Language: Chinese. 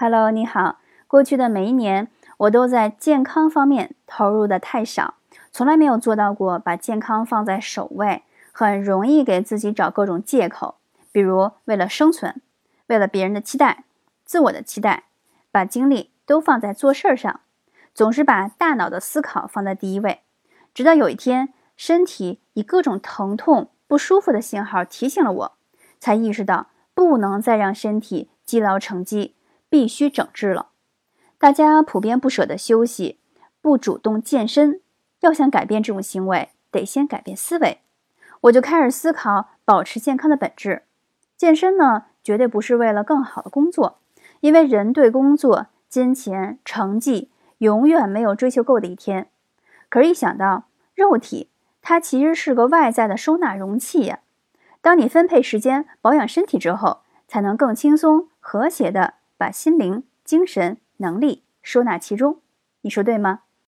Hello，你好。过去的每一年，我都在健康方面投入的太少，从来没有做到过把健康放在首位，很容易给自己找各种借口，比如为了生存，为了别人的期待，自我的期待，把精力都放在做事儿上，总是把大脑的思考放在第一位。直到有一天，身体以各种疼痛、不舒服的信号提醒了我，才意识到不能再让身体积劳成疾。必须整治了。大家普遍不舍得休息，不主动健身。要想改变这种行为，得先改变思维。我就开始思考保持健康的本质。健身呢，绝对不是为了更好的工作，因为人对工作、金钱、成绩永远没有追求够的一天。可是，一想到肉体，它其实是个外在的收纳容器呀。当你分配时间保养身体之后，才能更轻松、和谐的。把心灵、精神、能力收纳其中，你说对吗？